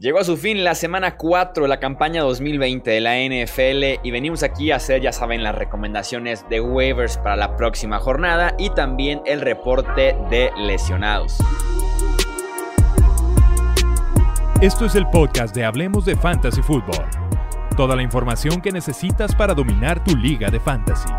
Llegó a su fin la semana 4 de la campaña 2020 de la NFL y venimos aquí a hacer, ya saben, las recomendaciones de waivers para la próxima jornada y también el reporte de lesionados. Esto es el podcast de Hablemos de Fantasy Football. Toda la información que necesitas para dominar tu liga de fantasy.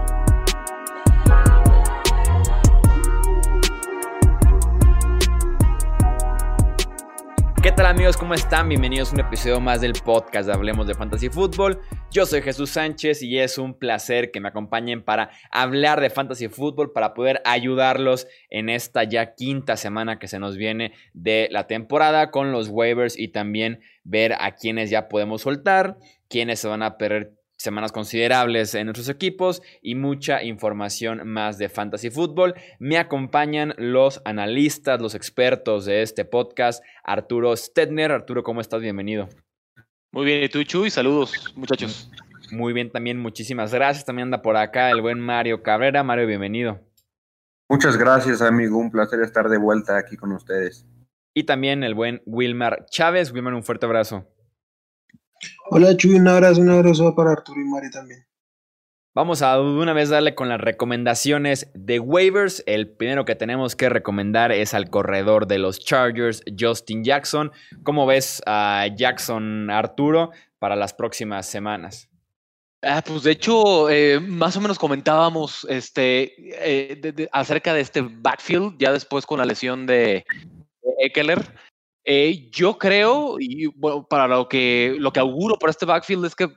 ¿Qué tal amigos? ¿Cómo están? Bienvenidos a un episodio más del podcast de Hablemos de Fantasy Football. Yo soy Jesús Sánchez y es un placer que me acompañen para hablar de Fantasy Football, para poder ayudarlos en esta ya quinta semana que se nos viene de la temporada con los waivers y también ver a quienes ya podemos soltar, quienes se van a perder semanas considerables en nuestros equipos y mucha información más de fantasy fútbol. Me acompañan los analistas, los expertos de este podcast, Arturo Stedner. Arturo, ¿cómo estás? Bienvenido. Muy bien, y tú, Chuy, saludos, muchachos. Muy bien, también muchísimas gracias. También anda por acá el buen Mario Cabrera. Mario, bienvenido. Muchas gracias, amigo. Un placer estar de vuelta aquí con ustedes. Y también el buen Wilmar Chávez. Wilmar, un fuerte abrazo. Hola Chuy, un abrazo, un abrazo para Arturo y Mari también. Vamos a de una vez darle con las recomendaciones de waivers. El primero que tenemos que recomendar es al corredor de los Chargers, Justin Jackson. ¿Cómo ves a Jackson Arturo para las próximas semanas? Ah, pues de hecho, eh, más o menos comentábamos este, eh, acerca de este backfield, ya después con la lesión de Eckler. Eh, yo creo, y bueno, para lo que, lo que auguro para este backfield es que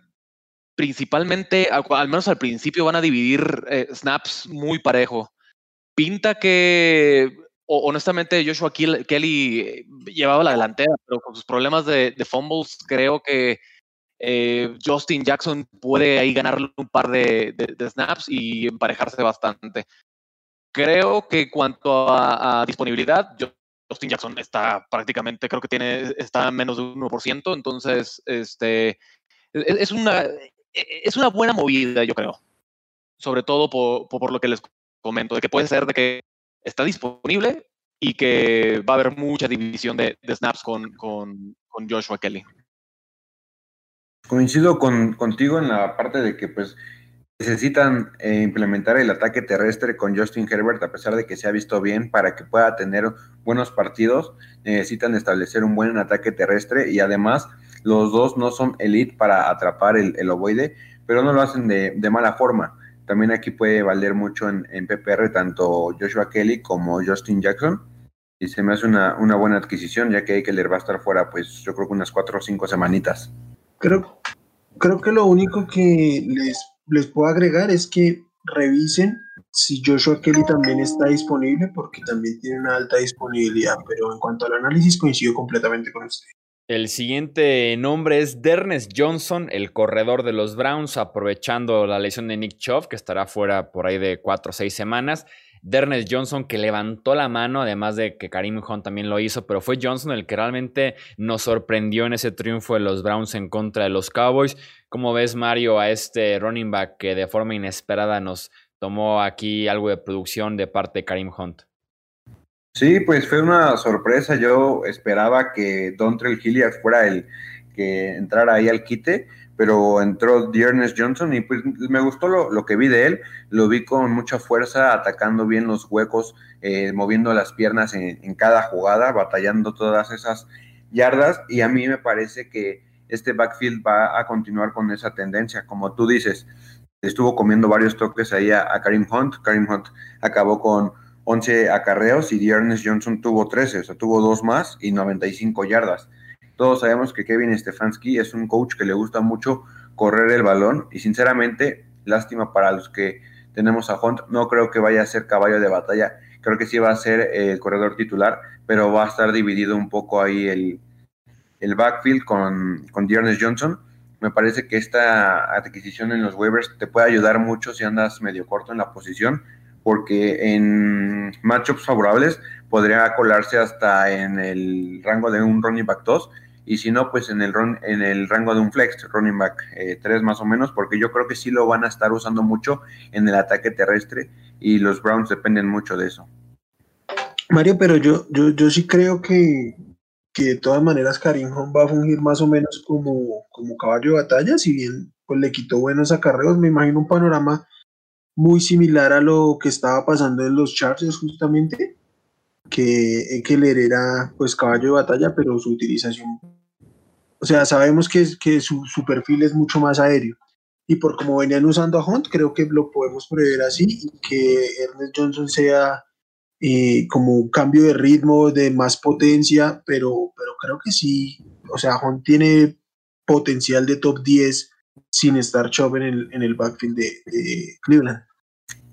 principalmente, al, menos al principio, van a dividir eh, snaps muy parejo. Pinta que, honestamente, Joshua Kelly eh, llevaba la delantera, pero con sus problemas de, fumbles, creo que Justin Jackson puede ahí ganarle un par de, snaps y emparejarse bastante. Creo que cuanto a, a disponibilidad, yo Justin Jackson está prácticamente, creo que tiene, está menos de un 1%, entonces, este, e, e, es una, e, es una buena movida, yo creo. Sobre todo por, por, lo que les comento, de que puede ser de que está disponible y que va a haber mucha división de, de snaps con, con, con, Joshua Kelly. Coincido con, contigo en la parte de que, pues, necesitan eh, implementar el ataque terrestre con Justin Herbert, a pesar de que se ha visto bien, para que pueda tener buenos partidos. Necesitan establecer un buen ataque terrestre y además los dos no son elite para atrapar el, ovoide, pero no lo hacen de, mala forma. También aquí puede valer mucho en, PPR tanto Joshua Kelly como Justin Jackson. Y se me hace una, una buena adquisición, ya que Eckler va a estar fuera, pues yo creo que unas cuatro o cinco semanitas. Creo, creo que lo único que les les puedo agregar es que revisen si Joshua Kelly también está disponible, porque también tiene una alta disponibilidad, pero en cuanto al análisis coincido completamente con usted. El siguiente nombre es Dernes Johnson, el corredor de los Browns, aprovechando la lesión de Nick Chubb, que estará fuera por ahí de cuatro o seis semanas. Dernes Johnson que levantó la mano, además de que Karim Hunt también lo hizo, pero fue Johnson el que realmente nos sorprendió en ese triunfo de los Browns en contra de los Cowboys. ¿Cómo ves, Mario, a este running back que de forma inesperada nos tomó aquí algo de producción de parte de Karim Hunt? Sí, pues fue una sorpresa. Yo esperaba que Dontrell Hilliard fuera el que entrara ahí al quite pero entró Dearness Johnson y pues me gustó lo, que vi de él, lo vi con mucha fuerza, atacando bien los huecos, eh, moviendo las piernas en, cada jugada, batallando todas esas yardas. Y a mí me parece que este backfield va a continuar con esa tendencia, como tú dices, estuvo comiendo varios toques ahí a, Karim Hunt, Karim Hunt acabó con 11 acarreos y Dearness Johnson tuvo 13, o sea, tuvo dos más y 95 yardas. Todos sabemos que Kevin Stefanski es un coach que le gusta mucho correr el balón y sinceramente, lástima para los que tenemos a Hunt, no creo que vaya a ser caballo de batalla, creo que sí va a ser el corredor titular, pero va a estar dividido un poco ahí el, el backfield con, con Dearness Johnson. Me parece que esta adquisición en los waivers te puede ayudar mucho si andas medio corto en la posición, porque en matchups favorables podría colarse hasta en el rango de un running back 2 y si no, pues en el, en el rango de un flex, running back 3 eh, más o menos, porque yo creo que sí lo van a estar usando mucho en el ataque terrestre y los Browns dependen mucho de eso. Mario, pero yo, yo, yo sí creo que que de todas maneras Karim Hunt va a fungir más o menos como, como caballo de batalla, si bien pues le quitó buenos acarreos, me imagino un panorama muy similar a lo que estaba pasando en los Chargers justamente, que Eckler era pues caballo de batalla, pero su utilización, o sea, sabemos que, que su, su perfil es mucho más aéreo. Y por como venían usando a Hunt, creo que lo podemos prever así y que Ernest Johnson sea eh, como un cambio de ritmo, de más potencia, pero, pero creo que sí, o sea, Hunt tiene potencial de top 10 sin estar Chubb en el, en el backfield de, Cleveland.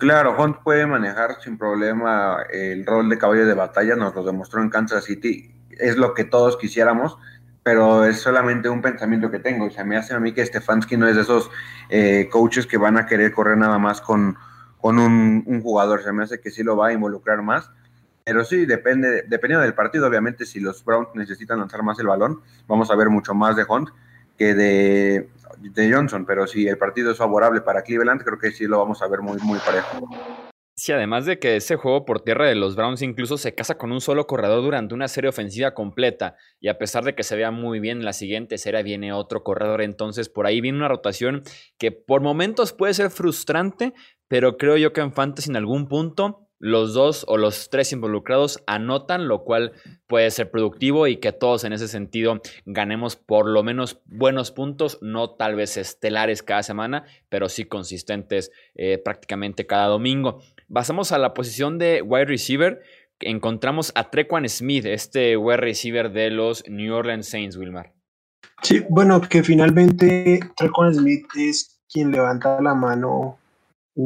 Claro, Hunt puede manejar sin problema el rol de caballo de batalla, nos lo demostró en Kansas City, es lo que todos quisiéramos, pero es solamente un pensamiento que tengo. O sea, me hace a mí que Stefanski no es de esos eh, coaches que van a querer correr nada más con, con un, jugador. Se me hace que sí lo va a involucrar más. Pero sí, depende, dependiendo del partido, obviamente, si los Browns necesitan lanzar más el balón, vamos a ver mucho más de Hunt que de, de Johnson. Pero si el partido es favorable para Cleveland, creo que sí lo vamos a ver muy, muy parejo. Sí, además de que ese juego por tierra de los Browns incluso se casa con un solo corredor durante una serie ofensiva completa. Y a pesar de que se vea muy bien, en la siguiente serie viene otro corredor. Entonces por ahí viene una rotación que por momentos puede ser frustrante, pero creo yo que en Fantasy en algún punto los dos o los tres involucrados anotan, lo cual puede ser productivo y que todos en ese sentido ganemos por lo menos buenos puntos, no tal vez estelares cada semana, pero sí consistentes eh, prácticamente cada domingo. Pasamos a la posición de wide receiver. Encontramos a Trequan Smith, este wide receiver de los New Orleans Saints, Wilmar. Sí, bueno, que finalmente Trequan Smith es quien levanta la mano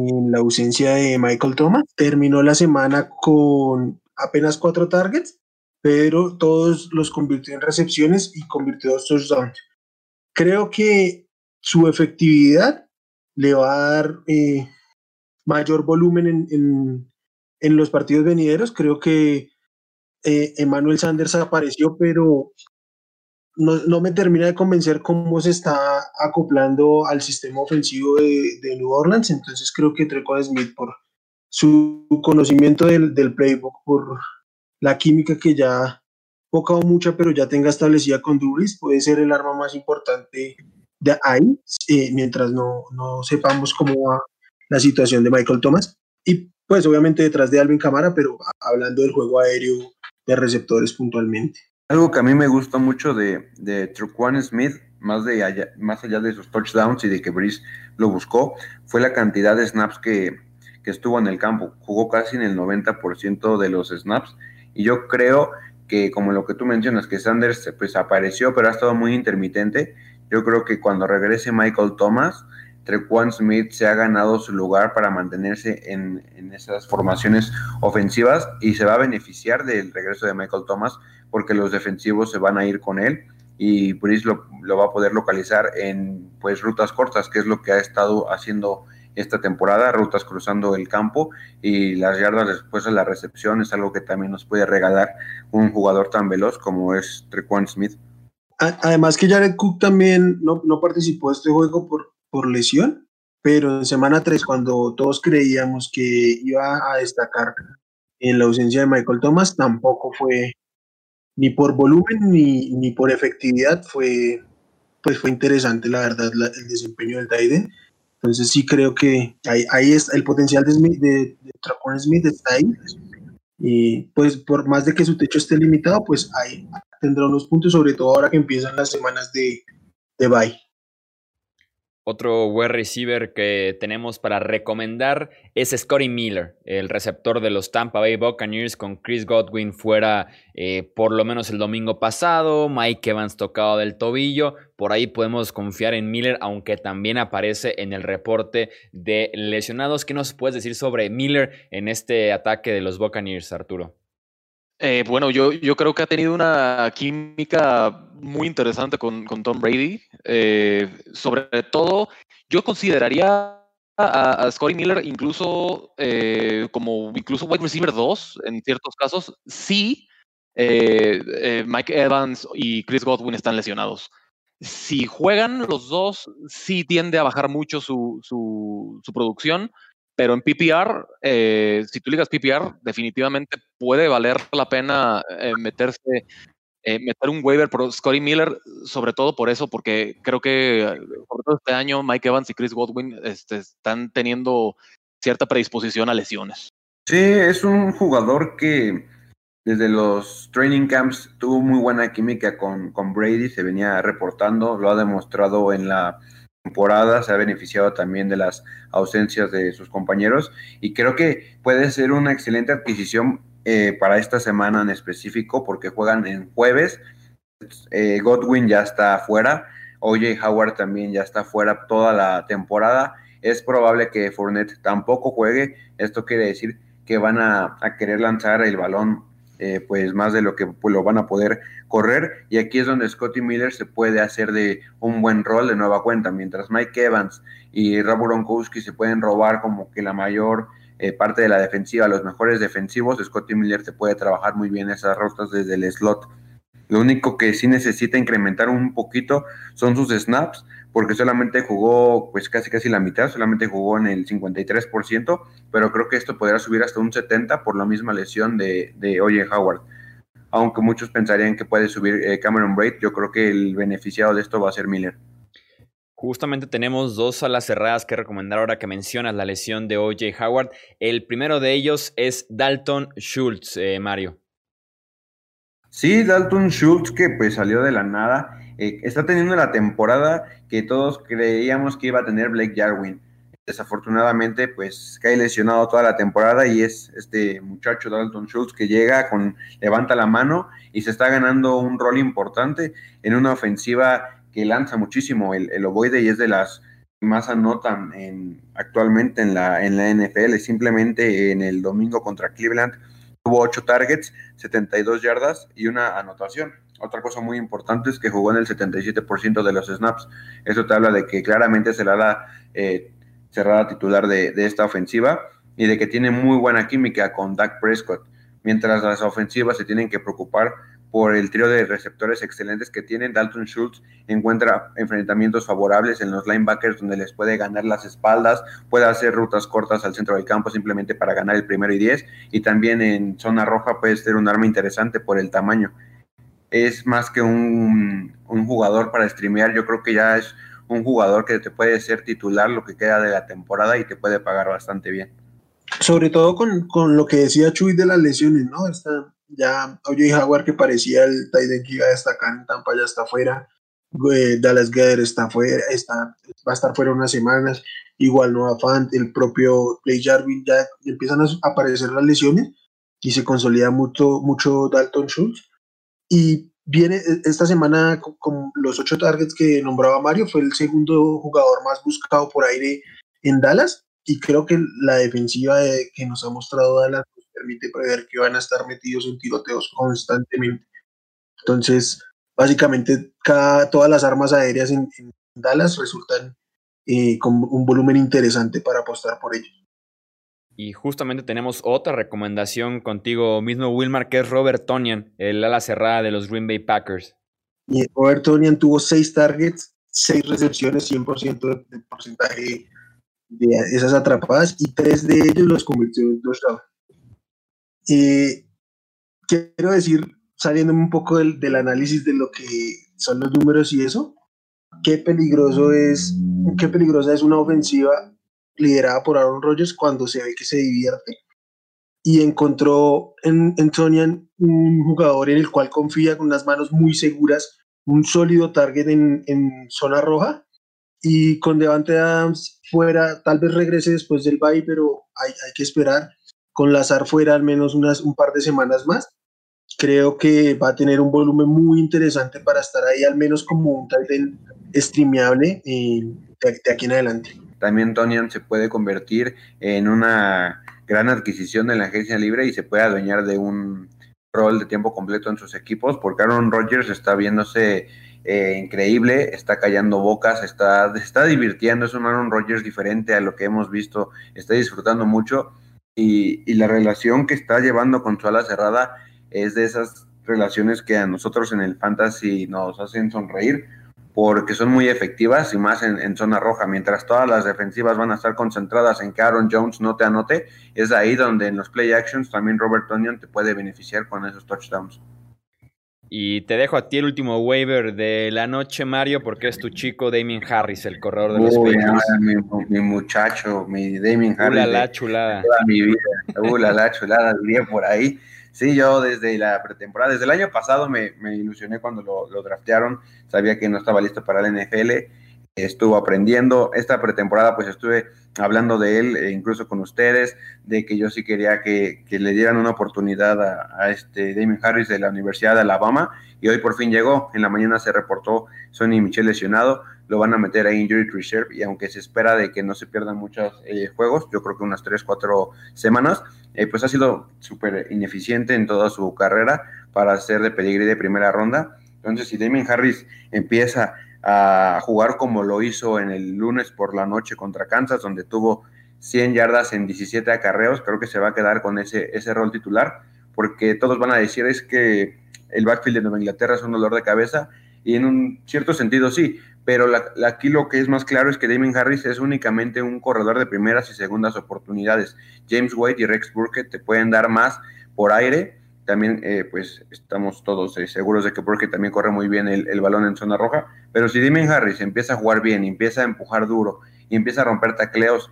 en la ausencia de Michael Thomas. Terminó la semana con apenas cuatro targets, pero todos los convirtió en recepciones y convirtió dos touchdowns. Creo que su efectividad le va a dar eh, mayor volumen en, los partidos venideros. Creo que eh, Emmanuel Sanders apareció, pero no, me termina de convencer cómo se está acoplando al sistema ofensivo de, New Orleans. Entonces creo que Treco Smith, por su conocimiento del, playbook, por la química que ya poca o mucha, pero ya tenga establecida con Duris, puede ser el arma más importante de ahí, eh, mientras no, no sepamos cómo va la situación de Michael Thomas. Y pues obviamente detrás de Alvin Camara, pero hablando del juego aéreo de receptores puntualmente. Algo que a mí me gusta mucho de, de Smith, más, de allá, más allá de sus touchdowns y de que Brice lo buscó, fue la cantidad de snaps que, que estuvo en el campo. Jugó casi en el 90% de los snaps. Y yo creo que, como lo que tú mencionas, que Sanders pues apareció, pero ha estado muy intermitente. Yo creo que cuando regrese Michael Thomas, Trequan Smith se ha ganado su lugar para mantenerse en, esas formaciones ofensivas y se va a beneficiar del regreso de Michael Thomas porque los defensivos se van a ir con él y Brice lo, va a poder localizar en pues rutas cortas, que es lo que ha estado haciendo esta temporada, rutas cruzando el campo y las yardas después de la recepción es algo que también nos puede regalar un jugador tan veloz como es Trequan Smith. Además que Jared Cook también no, no participó de este juego por, por lesión, pero en semana 3, cuando todos creíamos que iba a destacar en la ausencia de Michael Thomas, tampoco fue ni por volumen ni, ni por efectividad, fue, pues fue interesante, la verdad, el desempeño del Taiden. Entonces sí creo que ahí, ahí está el potencial de, Smith, de, Smith está ahí. Y pues por más de que su techo esté limitado, pues ahí tendrá unos puntos, sobre todo ahora que empiezan las semanas de, de bye. Otro wide receiver que tenemos para recomendar es Scotty Miller, el receptor de los Tampa Bay Buccaneers con Chris Godwin fuera eh, por lo menos el domingo pasado, Mike Evans tocado del tobillo, por ahí podemos confiar en Miller, aunque también aparece en el reporte de lesionados. ¿Qué nos puedes decir sobre Miller en este ataque de los Buccaneers, Arturo? Eh, bueno, yo, yo creo que ha tenido una química muy interesante con, con Tom Brady. Eh, sobre todo, yo consideraría a, a Scotty Miller incluso eh, como incluso wide receiver 2 en ciertos casos, sí Mike Evans y Chris Godwin están lesionados. Si juegan los dos, sí tiende a bajar mucho su, su, su producción, pero en PPR, eh, si tú ligas PPR, definitivamente puede valer la pena eh, meterse eh, meter un waiver por Scotty Miller, sobre todo por eso, porque creo que sobre todo este año Mike Evans y Chris Godwin este, están teniendo cierta predisposición a lesiones. Sí, es un jugador que desde los training camps tuvo muy buena química con, con Brady, se venía reportando, lo ha demostrado en la temporada, se ha beneficiado también de las ausencias de sus compañeros y creo que puede ser una excelente adquisición eh, para esta semana en específico porque juegan en jueves. Eh, Godwin ya está fuera, OJ Howard también ya está fuera toda la temporada. Es probable que Fournette tampoco juegue. Esto quiere decir que van a, querer lanzar el balón eh, pues más de lo que lo van a poder correr y aquí es donde Scotty Miller se puede hacer de un buen rol de nueva cuenta mientras Mike Evans y Rob Gronkowski se pueden robar como que la mayor eh, parte de la defensiva, los mejores defensivos, Scotty Miller te puede trabajar muy bien esas rostas desde el slot. Lo único que sí necesita incrementar un poquito son sus snaps, porque solamente jugó pues casi casi la mitad, solamente jugó en el 53%, pero creo que esto podría subir hasta un 70% por la misma lesión de, de Oye Howard. Aunque muchos pensarían que puede subir eh, Cameron Braid, yo creo que el beneficiado de esto va a ser Miller. Justamente tenemos dos alas cerradas que recomendar ahora que mencionas la lesión de OJ Howard. El primero de ellos es Dalton Schultz, eh, Mario. Sí, Dalton Schultz que pues salió de la nada. Eh, está teniendo la temporada que todos creíamos que iba a tener Blake Jarwin. Desafortunadamente, pues cae lesionado toda la temporada y es este muchacho Dalton Schultz que llega con levanta la mano y se está ganando un rol importante en una ofensiva que lanza muchísimo el, el ovoide y es de las más anotan en, actualmente en la, en la NFL. Simplemente en el domingo contra Cleveland tuvo 8 targets, 72 yardas y una anotación. Otra cosa muy importante es que jugó en el 77% de los snaps. Eso te habla de que claramente será la eh, cerrada titular de, de, esta ofensiva y de que tiene muy buena química con Dak Prescott. Mientras las ofensivas se tienen que preocupar por el trío de receptores excelentes que tienen. Dalton Schultz encuentra enfrentamientos favorables en los linebackers donde les puede ganar las espaldas, puede hacer rutas cortas al centro del campo simplemente para ganar el primero y diez, y también en zona roja puede ser un arma interesante por el tamaño. Es más que un, un jugador para streamear, yo creo que ya es un jugador que te puede ser titular lo que queda de la temporada y te puede pagar bastante bien. Sobre todo con, con lo que decía Chuy de las lesiones, ¿no? Está, ya Oye Jaguar que parecía el Titan que iba a destacar en Tampa ya está fuera. Dallas Gather está fuera, está, va a estar fuera unas semanas. Igual Noah Fant, el propio Play Jarvin, ya empiezan a aparecer las lesiones y se consolida mucho, mucho Dalton Schultz. Y viene e, esta semana con, los ocho targets que nombraba Mario, fue el segundo jugador más buscado por aire en Dallas. Y creo que la defensiva que nos ha mostrado Dallas permite prever que van a estar metidos en tiroteos constantemente. Entonces, básicamente, todas las armas aéreas en, Dallas resultan eh, con un volumen interesante para apostar por ellos. Y justamente tenemos otra recomendación contigo mismo, Wilmar, que es Robert Tonian, el ala cerrada de los Green Bay Packers. Y Robert Tonian tuvo seis targets, seis recepciones, 100% de, porcentaje de esas atrapadas y tres de ellos los convirtió en touchdown. Eh, quiero decir, saliendo un poco del, del, análisis de lo que son los números y eso, qué peligroso es, qué peligrosa es una ofensiva liderada por Aaron Rodgers cuando se ve que se divierte. Y encontró en, en Tonian un jugador en el cual confía con unas manos muy seguras, un sólido target en, en zona roja. Y con Devante Adams fuera, tal vez regrese después del bye, pero hay, hay que esperar con Lazar fuera al menos unas, un par de semanas más, creo que va a tener un volumen muy interesante para estar ahí al menos como un Titan streameable eh, de, aquí en adelante. También Tonian se puede convertir en una gran adquisición de la agencia libre y se puede adueñar de un rol de tiempo completo en sus equipos, porque Aaron Rodgers está viéndose eh, increíble, está callando bocas, está, está divirtiendo, es un Aaron Rodgers diferente a lo que hemos visto, está disfrutando mucho y, la relación que está llevando con su ala cerrada es de esas relaciones que a nosotros en el fantasy nos hacen sonreír porque son muy efectivas y más en, zona roja. Mientras todas las defensivas van a estar concentradas en que Aaron Jones no te anote, es ahí donde en los play actions también Robert Tonyan te puede beneficiar con esos touchdowns. Y te dejo a ti el último waiver de la noche, Mario, porque es tu chico Damien Harris, el corredor de los Uy, mi, muchacho, mi Damien Harris. Ula la chulada. Toda mi vida. Ula la chulada, diría por ahí. Sí, yo desde la pretemporada, desde el año pasado me, ilusioné cuando lo, draftearon, sabía que no estaba listo para la NFL, estuvo aprendiendo. Esta pretemporada pues estuve hablando de él, e incluso con ustedes, de que yo sí quería que, le dieran una oportunidad a, este Damien Harris de la Universidad de Alabama y hoy por fin llegó. En la mañana se reportó Sonny Michel lesionado, lo van a meter a Injury Reserve y aunque se espera de que no se pierdan muchos eh, juegos, yo creo que unas 3, 4 semanas, eh, pues ha sido súper ineficiente en toda su carrera para ser de pedigrí de primera ronda. Entonces, si Damien Harris empieza a jugar como lo hizo en el lunes por la noche contra Kansas, donde tuvo 100 yardas en 17 acarreos, creo que se va a quedar con ese, ese rol titular, porque todos van a decir es que el backfield de Nueva Inglaterra es un dolor de cabeza, y en un cierto sentido sí, pero aquí lo que es más claro es que Damien Harris es únicamente un corredor de primeras y segundas oportunidades. James White y Rex Burkett te pueden dar más por aire, también eh, pues estamos todos eh, seguros de que porque también corre muy bien el, balón en zona roja, pero si Damien Harris empieza a jugar bien, empieza a empujar duro y empieza a romper tacleos,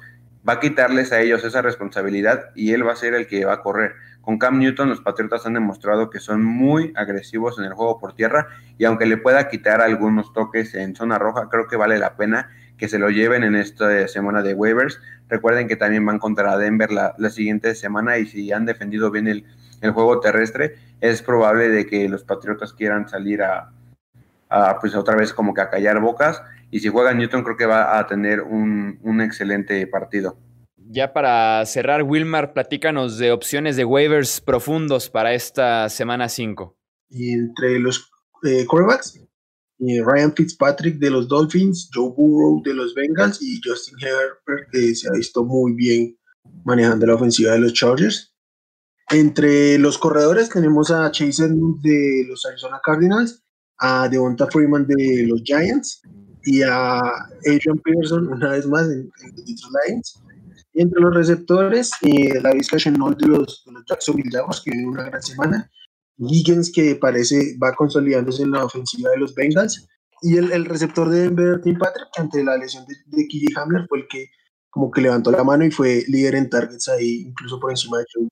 va a quitarles a ellos esa responsabilidad y él va a ser el que va a correr. Con Cam Newton los Patriotas han demostrado que son muy agresivos en el juego por tierra y aunque le pueda quitar algunos toques en zona roja, creo que vale la pena que se lo lleven en esta semana de waivers. Recuerden que también van contra Denver la, la siguiente semana y si han defendido bien el, el juego terrestre, es probable de que los Patriotas quieran salir a, pues otra vez como que a callar bocas. Y si juega Newton, creo que va a tener un, excelente partido. Ya para cerrar, Wilmar, platícanos de opciones de waivers profundos para esta semana 5. Y entre los eh, quarterbacks, eh, Ryan Fitzpatrick de los Dolphins, Joe Burrow de los Bengals y Justin Herbert, que se ha visto muy bien manejando la ofensiva de los Chargers. Entre los corredores tenemos a Chase Edmonds de los Arizona Cardinals, a Devonta Freeman de los Giants y a Adrian Peterson una vez más en, los Lions. Entre los receptores, eh, la Chenol de los, de los Jacksonville Jaguars, que viene una gran semana. Higgins, que parece va consolidándose en la ofensiva de los Bengals. Y el, el receptor de Denver, Tim Patrick, que ante la lesión de, de KJ Hamler fue el que como que levantó la mano y fue líder en targets ahí, incluso por encima de Joe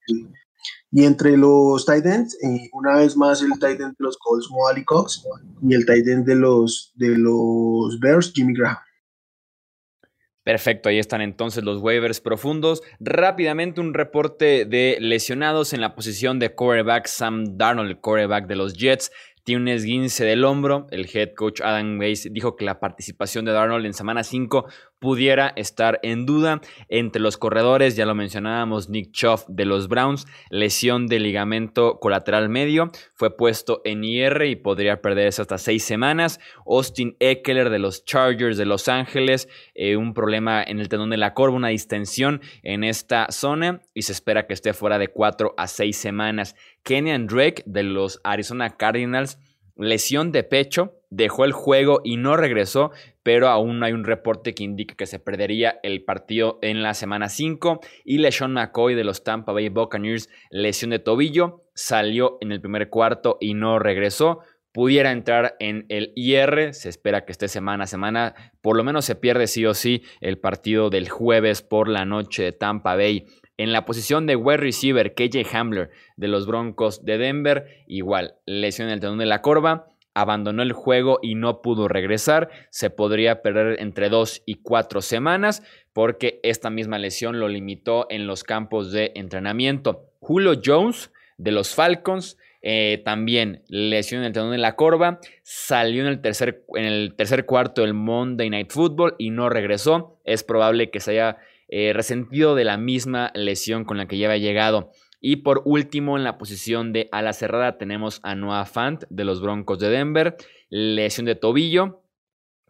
y entre los tight ends, eh, una vez más el tight end de los Colts, Moali Cox, y el tight end de los, de los Bears, Jimmy Graham. Perfecto, ahí están entonces los waivers profundos. Rápidamente un reporte de lesionados en la posición de quarterback Sam Darnold, el de los Jets tiene un esguince del hombro. El head coach Adam Weiss dijo que la participación de Darnold en semana 5 pudiera estar en duda. Entre los corredores, ya lo mencionábamos, Nick Chubb de los Browns, lesión de ligamento colateral medio, fue puesto en IR y podría perderse hasta seis semanas. Austin Eckler de los Chargers de Los Ángeles, eh, un problema en el tendón de la corva, una distensión en esta zona y se espera que esté fuera de cuatro a seis semanas. Kenyan Drake de los Arizona Cardinals, lesión de pecho, dejó el juego y no regresó, pero aún hay un reporte que indique que se perdería el partido en la semana 5. Y LeSean McCoy de los Tampa Bay Buccaneers, lesión de tobillo, salió en el primer cuarto y no regresó. Pudiera entrar en el IR, se espera que esté semana a semana, por lo menos se pierde sí o sí el partido del jueves por la noche de Tampa Bay en la posición de wide receiver, KJ Hamler de los Broncos de Denver, igual, lesión en el tendón de la corva, abandonó el juego y no pudo regresar. Se podría perder entre dos y cuatro semanas porque esta misma lesión lo limitó en los campos de entrenamiento. Julio Jones de los Falcons. Eh, también lesión en el tendón de la corva, salió en el, tercer, en el tercer cuarto del Monday Night Football y no regresó. Es probable que se haya eh, resentido de la misma lesión con la que ya había llegado. Y por último, en la posición de ala cerrada tenemos a Noah Fant de los Broncos de Denver, lesión de tobillo.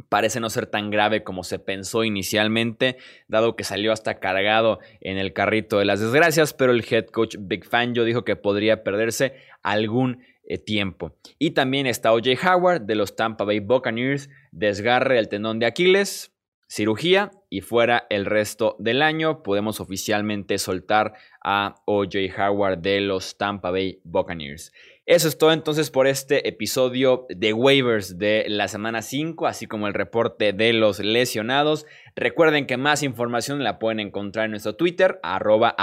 Parece no ser tan grave como se pensó inicialmente, dado que salió hasta cargado en el carrito de las desgracias, pero el head coach Big Fangio dijo que podría perderse algún eh, tiempo. Y también está OJ Howard de los Tampa Bay Buccaneers, desgarre el tendón de Aquiles, cirugía y fuera el resto del año. Podemos oficialmente soltar a OJ Howard de los Tampa Bay Buccaneers. Eso es todo entonces por este episodio de waivers de la semana 5, así como el reporte de los lesionados. Recuerden que más información la pueden encontrar en nuestro Twitter, arroba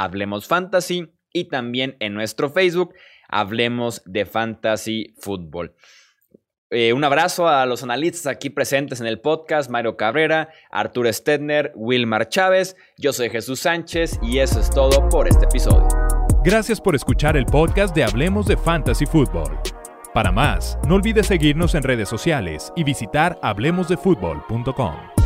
y también en nuestro Facebook, Hablemos de Fantasy Football. Eh, un abrazo a los analistas aquí presentes en el podcast, Mario Cabrera, Arturo Stedner, Wilmar Chávez, yo soy Jesús Sánchez y eso es todo por este episodio. Gracias por escuchar el podcast de Hablemos de Fantasy Football. Para más, no olvides seguirnos en redes sociales y visitar hablemosdefutbol.com.